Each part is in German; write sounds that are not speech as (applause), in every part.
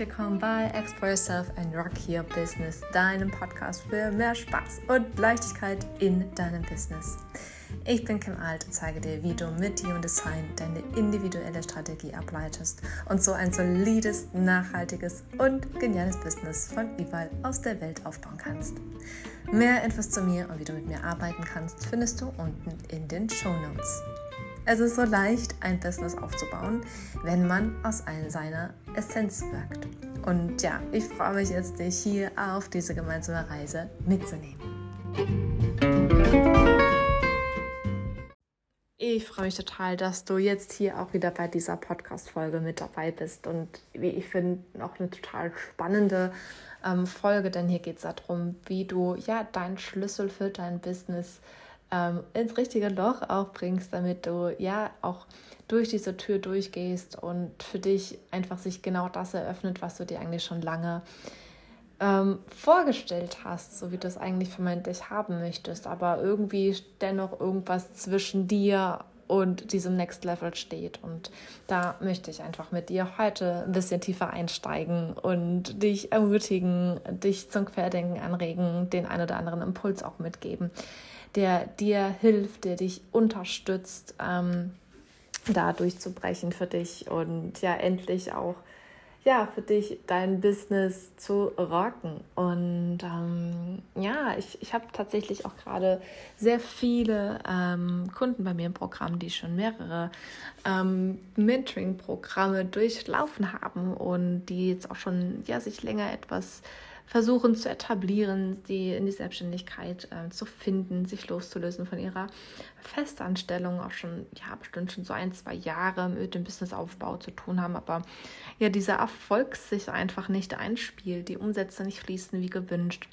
willkommen bei Explore Yourself and Rock Your Business, deinem Podcast für mehr Spaß und Leichtigkeit in deinem Business. Ich bin Kim Alt und zeige dir, wie du mit Human Design deine individuelle Strategie ableitest und so ein solides, nachhaltiges und geniales Business von überall aus der Welt aufbauen kannst. Mehr Infos zu mir und wie du mit mir arbeiten kannst, findest du unten in den Show Notes. Es ist so leicht, ein Business aufzubauen, wenn man aus seiner Essenz wirkt. Und ja, ich freue mich jetzt, dich hier auf diese gemeinsame Reise mitzunehmen. Ich freue mich total, dass du jetzt hier auch wieder bei dieser Podcast-Folge mit dabei bist. Und wie ich finde, auch eine total spannende ähm, Folge, denn hier geht es darum, wie du ja deinen Schlüssel für dein Business ähm, ins richtige Loch auch bringst, damit du ja auch durch diese Tür durchgehst und für dich einfach sich genau das eröffnet, was du dir eigentlich schon lange ähm, vorgestellt hast, so wie du es eigentlich vermeintlich haben möchtest, aber irgendwie dennoch irgendwas zwischen dir und diesem Next Level steht. Und da möchte ich einfach mit dir heute ein bisschen tiefer einsteigen und dich ermutigen, dich zum Querdenken anregen, den ein oder anderen Impuls auch mitgeben der dir hilft, der dich unterstützt, ähm, da durchzubrechen für dich und ja, endlich auch ja, für dich dein Business zu rocken. Und ähm, ja, ich, ich habe tatsächlich auch gerade sehr viele ähm, Kunden bei mir im Programm, die schon mehrere ähm, Mentoring-Programme durchlaufen haben und die jetzt auch schon ja, sich länger etwas versuchen zu etablieren, die in die Selbstständigkeit äh, zu finden, sich loszulösen von ihrer Festanstellung, auch schon, ja, bestimmt schon so ein, zwei Jahre mit dem Businessaufbau zu tun haben, aber ja, dieser Erfolg sich einfach nicht einspielt, die Umsätze nicht fließen wie gewünscht.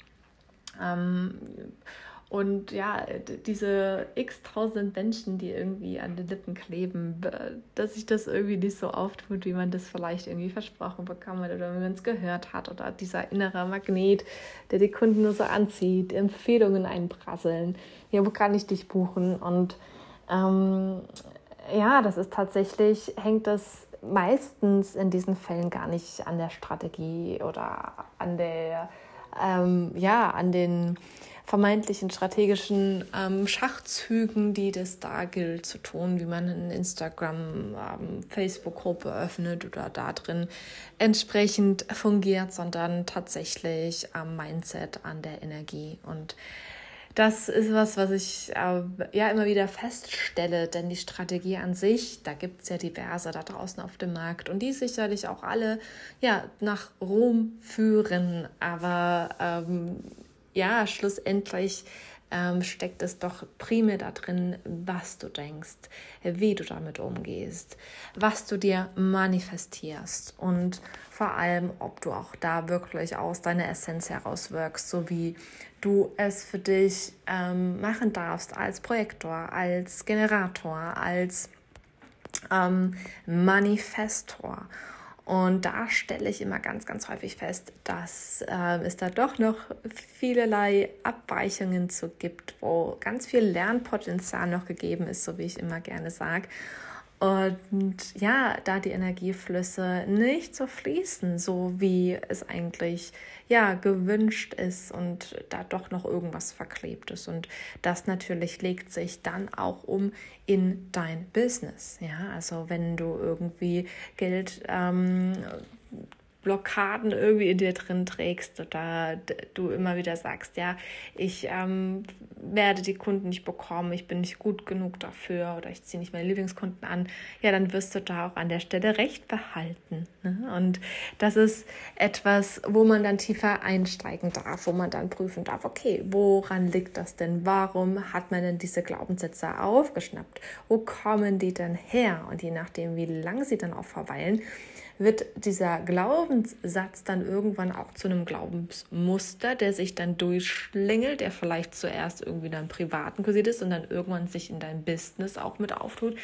Ähm, und ja, diese x tausend Menschen, die irgendwie an den Lippen kleben, dass sich das irgendwie nicht so auftut, wie man das vielleicht irgendwie versprochen bekommen hat oder wie man es gehört hat. Oder dieser innere Magnet, der die Kunden nur so anzieht, Empfehlungen einprasseln. Ja, wo kann ich dich buchen? Und ähm, ja, das ist tatsächlich, hängt das meistens in diesen Fällen gar nicht an der Strategie oder an der, ähm, ja, an den vermeintlichen strategischen ähm, Schachzügen, die das da gilt zu tun, wie man eine Instagram, ähm, Facebook-Gruppe öffnet oder da drin entsprechend fungiert, sondern tatsächlich am Mindset, an der Energie. Und das ist was, was ich äh, ja immer wieder feststelle, denn die Strategie an sich, da gibt es ja diverse da draußen auf dem Markt und die sicherlich auch alle ja nach Rom führen, aber ähm, ja, schlussendlich ähm, steckt es doch primär da drin, was du denkst, wie du damit umgehst, was du dir manifestierst und vor allem, ob du auch da wirklich aus deiner Essenz heraus wirkst, so wie du es für dich ähm, machen darfst als Projektor, als Generator, als ähm, Manifestor. Und da stelle ich immer ganz, ganz häufig fest, dass äh, es da doch noch vielerlei Abweichungen zu gibt, wo ganz viel Lernpotenzial noch gegeben ist, so wie ich immer gerne sage. Und ja, da die Energieflüsse nicht so fließen, so wie es eigentlich ja gewünscht ist und da doch noch irgendwas verklebt ist. Und das natürlich legt sich dann auch um in dein Business. Ja, also wenn du irgendwie Geld ähm, Blockaden irgendwie in dir drin trägst oder du immer wieder sagst, ja, ich ähm, werde die Kunden nicht bekommen, ich bin nicht gut genug dafür oder ich ziehe nicht meine Lieblingskunden an, ja, dann wirst du da auch an der Stelle recht behalten. Ne? Und das ist etwas, wo man dann tiefer einsteigen darf, wo man dann prüfen darf, okay, woran liegt das denn? Warum hat man denn diese Glaubenssätze aufgeschnappt? Wo kommen die denn her? Und je nachdem, wie lange sie dann auch verweilen, wird dieser Glaubenssatz dann irgendwann auch zu einem Glaubensmuster, der sich dann durchschlingelt, der vielleicht zuerst irgendwie dann privaten kursiert ist und dann irgendwann sich in dein Business auch mit auftut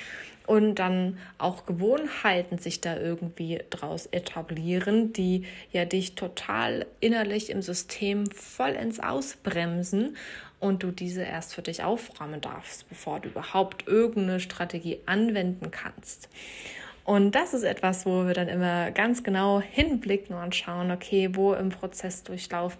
und dann auch Gewohnheiten sich da irgendwie draus etablieren, die ja dich total innerlich im System vollends ausbremsen und du diese erst für dich aufräumen darfst, bevor du überhaupt irgendeine Strategie anwenden kannst. Und das ist etwas, wo wir dann immer ganz genau hinblicken und schauen, okay, wo im Prozessdurchlauf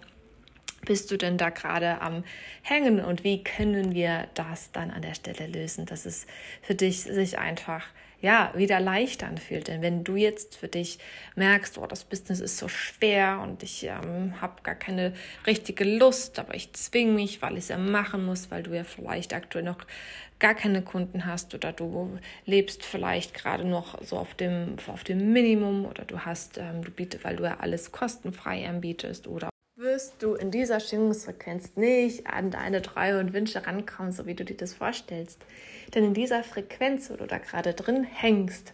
bist du denn da gerade am Hängen und wie können wir das dann an der Stelle lösen, dass es für dich sich einfach ja, wieder leicht anfühlt. Denn wenn du jetzt für dich merkst, oh, das Business ist so schwer und ich ähm, habe gar keine richtige Lust, aber ich zwinge mich, weil ich es ja machen muss, weil du ja vielleicht aktuell noch gar keine Kunden hast oder du lebst vielleicht gerade noch so auf dem, auf dem Minimum oder du hast, ähm, du bietest, weil du ja alles kostenfrei anbietest oder wirst du in dieser Schwingungsfrequenz nicht an deine Träume und Wünsche rankommen, so wie du dir das vorstellst. Denn in dieser Frequenz, wo du da gerade drin hängst,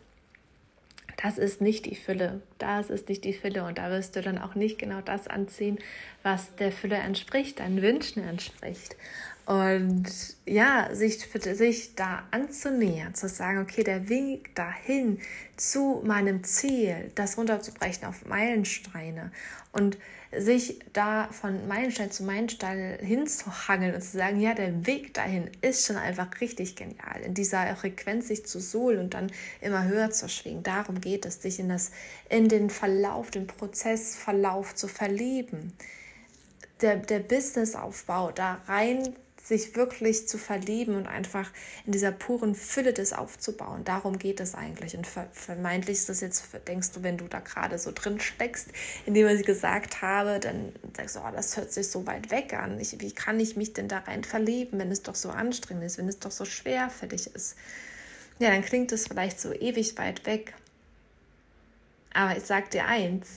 das ist nicht die Fülle. Das ist nicht die Fülle. Und da wirst du dann auch nicht genau das anziehen, was der Fülle entspricht, deinen Wünschen entspricht. Und ja, sich sich da anzunähern, zu sagen, okay, der Weg dahin zu meinem Ziel, das runterzubrechen auf Meilensteine und sich da von Meilenstein zu Meilenstein hinzuhangeln und zu sagen, ja, der Weg dahin ist schon einfach richtig genial, in dieser Frequenz sich zu suhlen und dann immer höher zu schwingen. Darum geht es, dich in, das, in den Verlauf, den Prozessverlauf zu verlieben. Der, der Businessaufbau da rein sich wirklich zu verlieben und einfach in dieser puren Fülle das aufzubauen. Darum geht es eigentlich. Und vermeintlich ist das jetzt, denkst du, wenn du da gerade so drin steckst, indem ich gesagt habe, dann sagst du, oh, das hört sich so weit weg an. Ich, wie kann ich mich denn da rein verlieben, wenn es doch so anstrengend ist, wenn es doch so schwer für dich ist? Ja, dann klingt es vielleicht so ewig weit weg. Aber ich sag dir eins,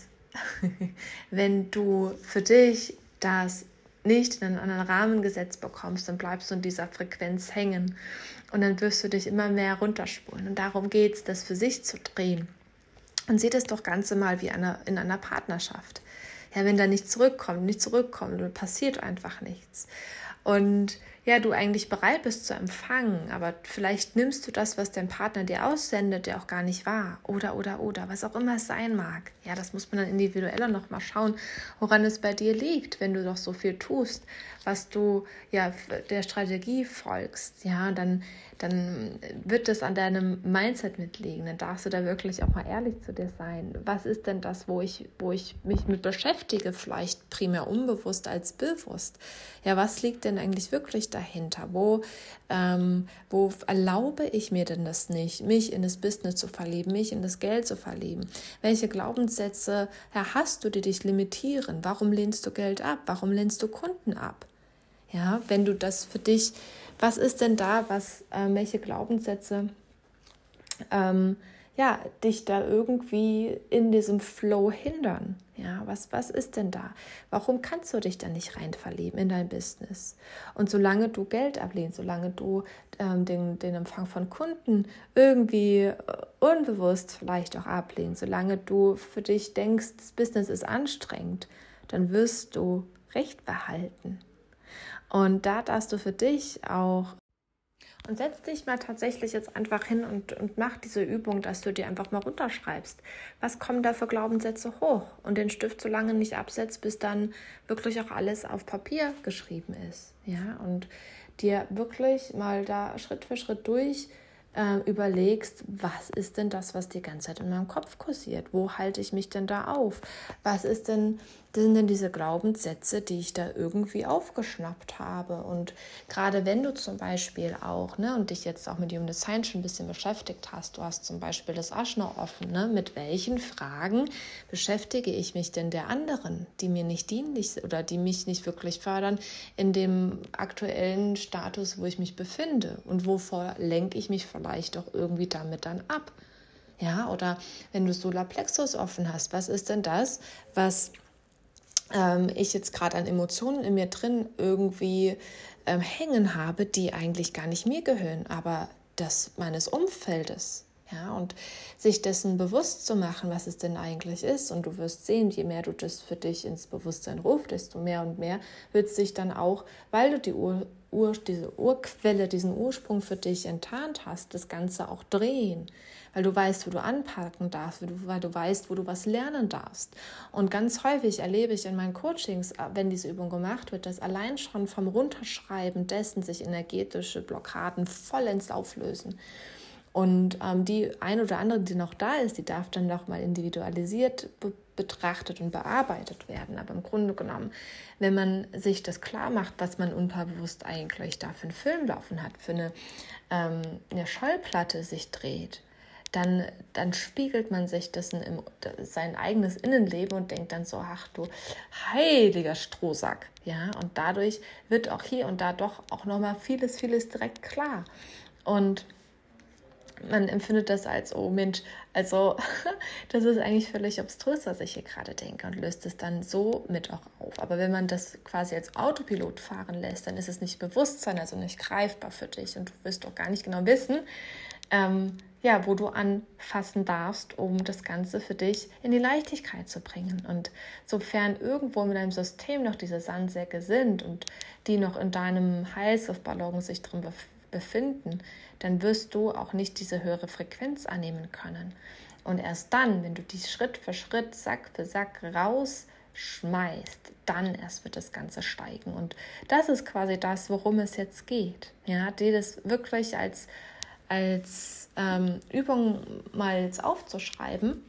(laughs) wenn du für dich das nicht in einen anderen Rahmen gesetzt bekommst, dann bleibst du in dieser Frequenz hängen und dann wirst du dich immer mehr runterspulen. Und darum geht es, das für sich zu drehen. Und seht es doch ganz mal wie eine, in einer Partnerschaft. Ja, wenn da nicht zurückkommt, nicht zurückkommt, dann passiert einfach nichts. Und ja, du eigentlich bereit bist zu empfangen, aber vielleicht nimmst du das, was dein Partner dir aussendet, der auch gar nicht wahr. Oder, oder, oder, was auch immer es sein mag. Ja, das muss man dann individueller nochmal schauen, woran es bei dir liegt, wenn du doch so viel tust, was du ja der Strategie folgst. Ja, dann dann wird es an deinem Mindset mitliegen. Dann darfst du da wirklich auch mal ehrlich zu dir sein. Was ist denn das, wo ich, wo ich mich mit beschäftige, vielleicht primär unbewusst als bewusst? Ja, was liegt denn eigentlich wirklich dahinter? Wo, ähm, wo erlaube ich mir denn das nicht, mich in das Business zu verlieben, mich in das Geld zu verlieben? Welche Glaubenssätze ja, hast du, die dich limitieren? Warum lehnst du Geld ab? Warum lehnst du Kunden ab? Ja, wenn du das für dich was ist denn da, was, äh, welche Glaubenssätze ähm, ja, dich da irgendwie in diesem Flow hindern? Ja, was, was ist denn da? Warum kannst du dich da nicht rein verlieben in dein Business? Und solange du Geld ablehnst, solange du ähm, den, den Empfang von Kunden irgendwie äh, unbewusst vielleicht auch ablehnst, solange du für dich denkst, das Business ist anstrengend, dann wirst du Recht behalten. Und da darfst du für dich auch und setz dich mal tatsächlich jetzt einfach hin und, und mach diese Übung, dass du dir einfach mal runterschreibst. Was kommen da für Glaubenssätze hoch? Und den Stift so lange nicht absetzt, bis dann wirklich auch alles auf Papier geschrieben ist. Ja, und dir wirklich mal da Schritt für Schritt durch äh, überlegst, was ist denn das, was die ganze Zeit in meinem Kopf kursiert? Wo halte ich mich denn da auf? Was ist denn, sind denn diese Glaubenssätze, die ich da irgendwie aufgeschnappt habe? Und gerade wenn du zum Beispiel auch, ne, und dich jetzt auch mit Human Design schon ein bisschen beschäftigt hast, du hast zum Beispiel das Aschner offen, ne, mit welchen Fragen beschäftige ich mich denn der anderen, die mir nicht dienlich oder die mich nicht wirklich fördern in dem aktuellen Status, wo ich mich befinde und wovor lenke ich mich vielleicht auch irgendwie damit dann ab. Ja, oder wenn du Solarplexus offen hast, was ist denn das, was ähm, ich jetzt gerade an Emotionen in mir drin irgendwie ähm, hängen habe, die eigentlich gar nicht mir gehören, aber das meines Umfeldes. Ja, und sich dessen bewusst zu machen, was es denn eigentlich ist. Und du wirst sehen, je mehr du das für dich ins Bewusstsein rufst, desto mehr und mehr wird sich dann auch, weil du die Ur, diese Urquelle, diesen Ursprung für dich enttarnt hast, das Ganze auch drehen weil du weißt, wo du anpacken darfst, weil du weißt, wo du was lernen darfst. Und ganz häufig erlebe ich in meinen Coachings, äh, wenn diese Übung gemacht wird, dass allein schon vom Runterschreiben dessen sich energetische Blockaden vollends auflösen. Und ähm, die ein oder andere, die noch da ist, die darf dann nochmal individualisiert betrachtet und bearbeitet werden. Aber im Grunde genommen, wenn man sich das klar macht, was man unterbewusst eigentlich da für einen Film laufen hat, für eine, ähm, eine Schallplatte sich dreht, dann, dann spiegelt man sich das in sein eigenes Innenleben und denkt dann so, ach du heiliger Strohsack. Ja, und dadurch wird auch hier und da doch auch nochmal vieles, vieles direkt klar. Und man empfindet das als, oh Mensch, also (laughs) das ist eigentlich völlig obstrus, was ich hier gerade denke und löst es dann so mit auch auf. Aber wenn man das quasi als Autopilot fahren lässt, dann ist es nicht Bewusstsein, also nicht greifbar für dich und du wirst auch gar nicht genau wissen, ähm, ja, wo du anfassen darfst, um das Ganze für dich in die Leichtigkeit zu bringen. Und sofern irgendwo in deinem System noch diese Sandsäcke sind und die noch in deinem Heißluftballon sich drin befinden, dann wirst du auch nicht diese höhere Frequenz annehmen können. Und erst dann, wenn du die Schritt für Schritt, Sack für Sack rausschmeißt, dann erst wird das Ganze steigen. Und das ist quasi das, worum es jetzt geht. Ja, dir das wirklich als als ähm, Übung mal jetzt aufzuschreiben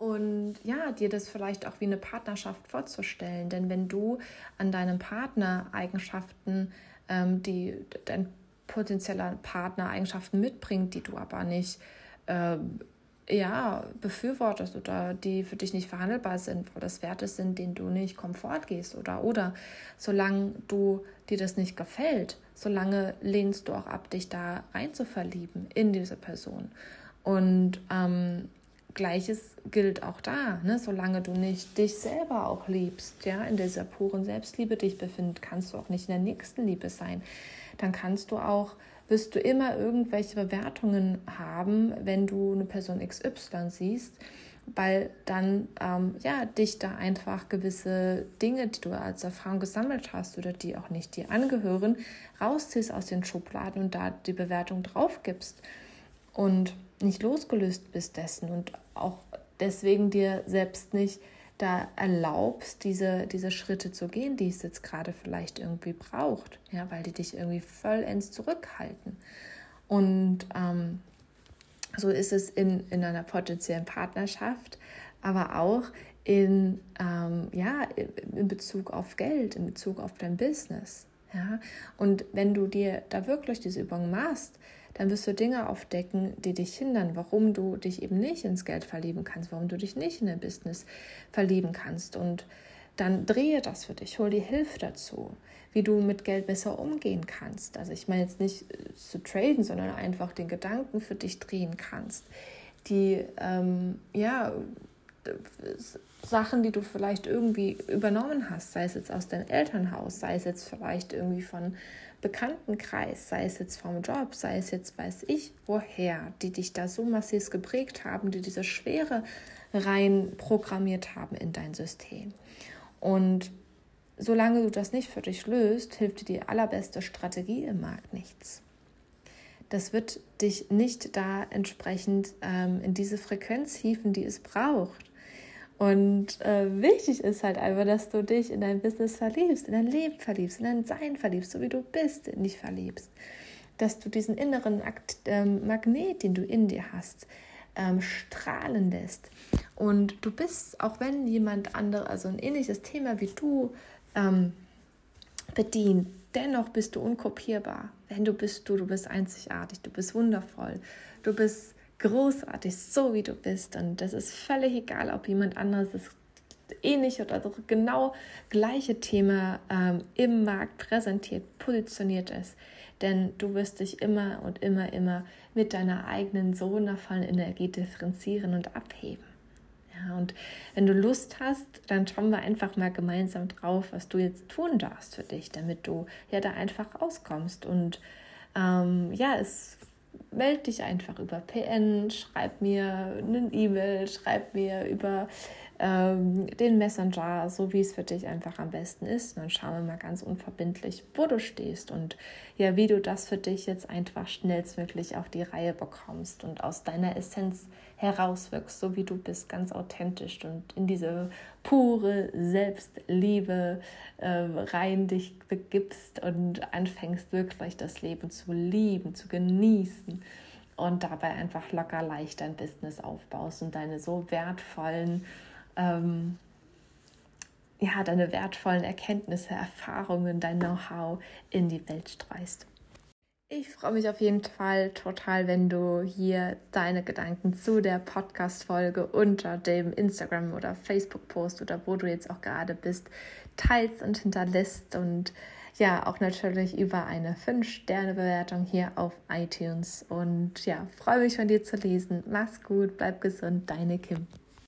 und ja, dir das vielleicht auch wie eine Partnerschaft vorzustellen. Denn wenn du an deinem Partner Eigenschaften, ähm, die dein potenzieller Partner Eigenschaften mitbringt, die du aber nicht äh, ja, befürwortest oder die für dich nicht verhandelbar sind, weil das Werte sind, denen du nicht komfort gehst oder oder solange du dir das nicht gefällt, solange lehnst du auch ab, dich da rein zu verlieben in diese Person. Und ähm, Gleiches gilt auch da, ne? solange du nicht dich selber auch liebst, ja, in dieser puren Selbstliebe dich befindest, kannst du auch nicht in der nächsten Liebe sein. Dann kannst du auch wirst du immer irgendwelche Bewertungen haben, wenn du eine Person XY siehst, weil dann ähm, ja dich da einfach gewisse Dinge, die du als Erfahrung gesammelt hast oder die auch nicht dir angehören, rausziehst aus den Schubladen und da die Bewertung drauf gibst und nicht losgelöst bist dessen und auch deswegen dir selbst nicht da erlaubst, diese, diese Schritte zu gehen, die es jetzt gerade vielleicht irgendwie braucht, ja, weil die dich irgendwie vollends zurückhalten. Und ähm, so ist es in, in einer potenziellen Partnerschaft, aber auch in, ähm, ja, in Bezug auf Geld, in Bezug auf dein Business. Ja? Und wenn du dir da wirklich diese Übung machst, dann wirst du Dinge aufdecken, die dich hindern, warum du dich eben nicht ins Geld verlieben kannst, warum du dich nicht in ein Business verlieben kannst. Und dann drehe das für dich, hol dir Hilfe dazu, wie du mit Geld besser umgehen kannst. Also ich meine jetzt nicht äh, zu traden, sondern einfach den Gedanken für dich drehen kannst. Die, ähm, ja, Sachen, die du vielleicht irgendwie übernommen hast, sei es jetzt aus deinem Elternhaus, sei es jetzt vielleicht irgendwie von Bekanntenkreis, sei es jetzt vom Job, sei es jetzt weiß ich woher, die dich da so massiv geprägt haben, die diese Schwere rein programmiert haben in dein System. Und solange du das nicht für dich löst, hilft dir die allerbeste Strategie im Markt nichts. Das wird dich nicht da entsprechend ähm, in diese Frequenz hieven, die es braucht. Und äh, wichtig ist halt einfach, dass du dich in dein Business verliebst, in dein Leben verliebst, in dein Sein verliebst, so wie du bist, in dich verliebst. Dass du diesen inneren Akt, ähm, Magnet, den du in dir hast, ähm, strahlen lässt. Und du bist, auch wenn jemand andere, also ein ähnliches Thema wie du ähm, bedient, dennoch bist du unkopierbar. Wenn du bist du, du bist einzigartig, du bist wundervoll, du bist großartig, so wie du bist. Und das ist völlig egal, ob jemand anderes das ähnliche oder so genau gleiche Thema ähm, im Markt präsentiert, positioniert ist. Denn du wirst dich immer und immer, immer mit deiner eigenen so wundervollen Energie differenzieren und abheben. Ja, und wenn du Lust hast, dann schauen wir einfach mal gemeinsam drauf, was du jetzt tun darfst für dich, damit du ja da einfach rauskommst. Und ähm, ja, es melde dich einfach über PN, schreib mir eine E-Mail, schreib mir über ähm, den Messenger, so wie es für dich einfach am besten ist. Und dann schauen wir mal ganz unverbindlich, wo du stehst und ja, wie du das für dich jetzt einfach schnellstmöglich auf die Reihe bekommst und aus deiner Essenz herauswirkst, so wie du bist, ganz authentisch und in diese pure Selbstliebe äh, rein dich begibst und anfängst wirklich das Leben zu lieben, zu genießen und dabei einfach locker leicht dein Business aufbaust und deine so wertvollen, ähm, ja, deine wertvollen Erkenntnisse, Erfahrungen, dein Know-how in die Welt streust. Ich freue mich auf jeden Fall total, wenn du hier deine Gedanken zu der Podcast-Folge unter dem Instagram- oder Facebook-Post oder wo du jetzt auch gerade bist, teilst und hinterlässt und ja, auch natürlich über eine 5-Sterne-Bewertung hier auf iTunes. Und ja, freue mich von dir zu lesen. Mach's gut, bleib gesund, deine Kim.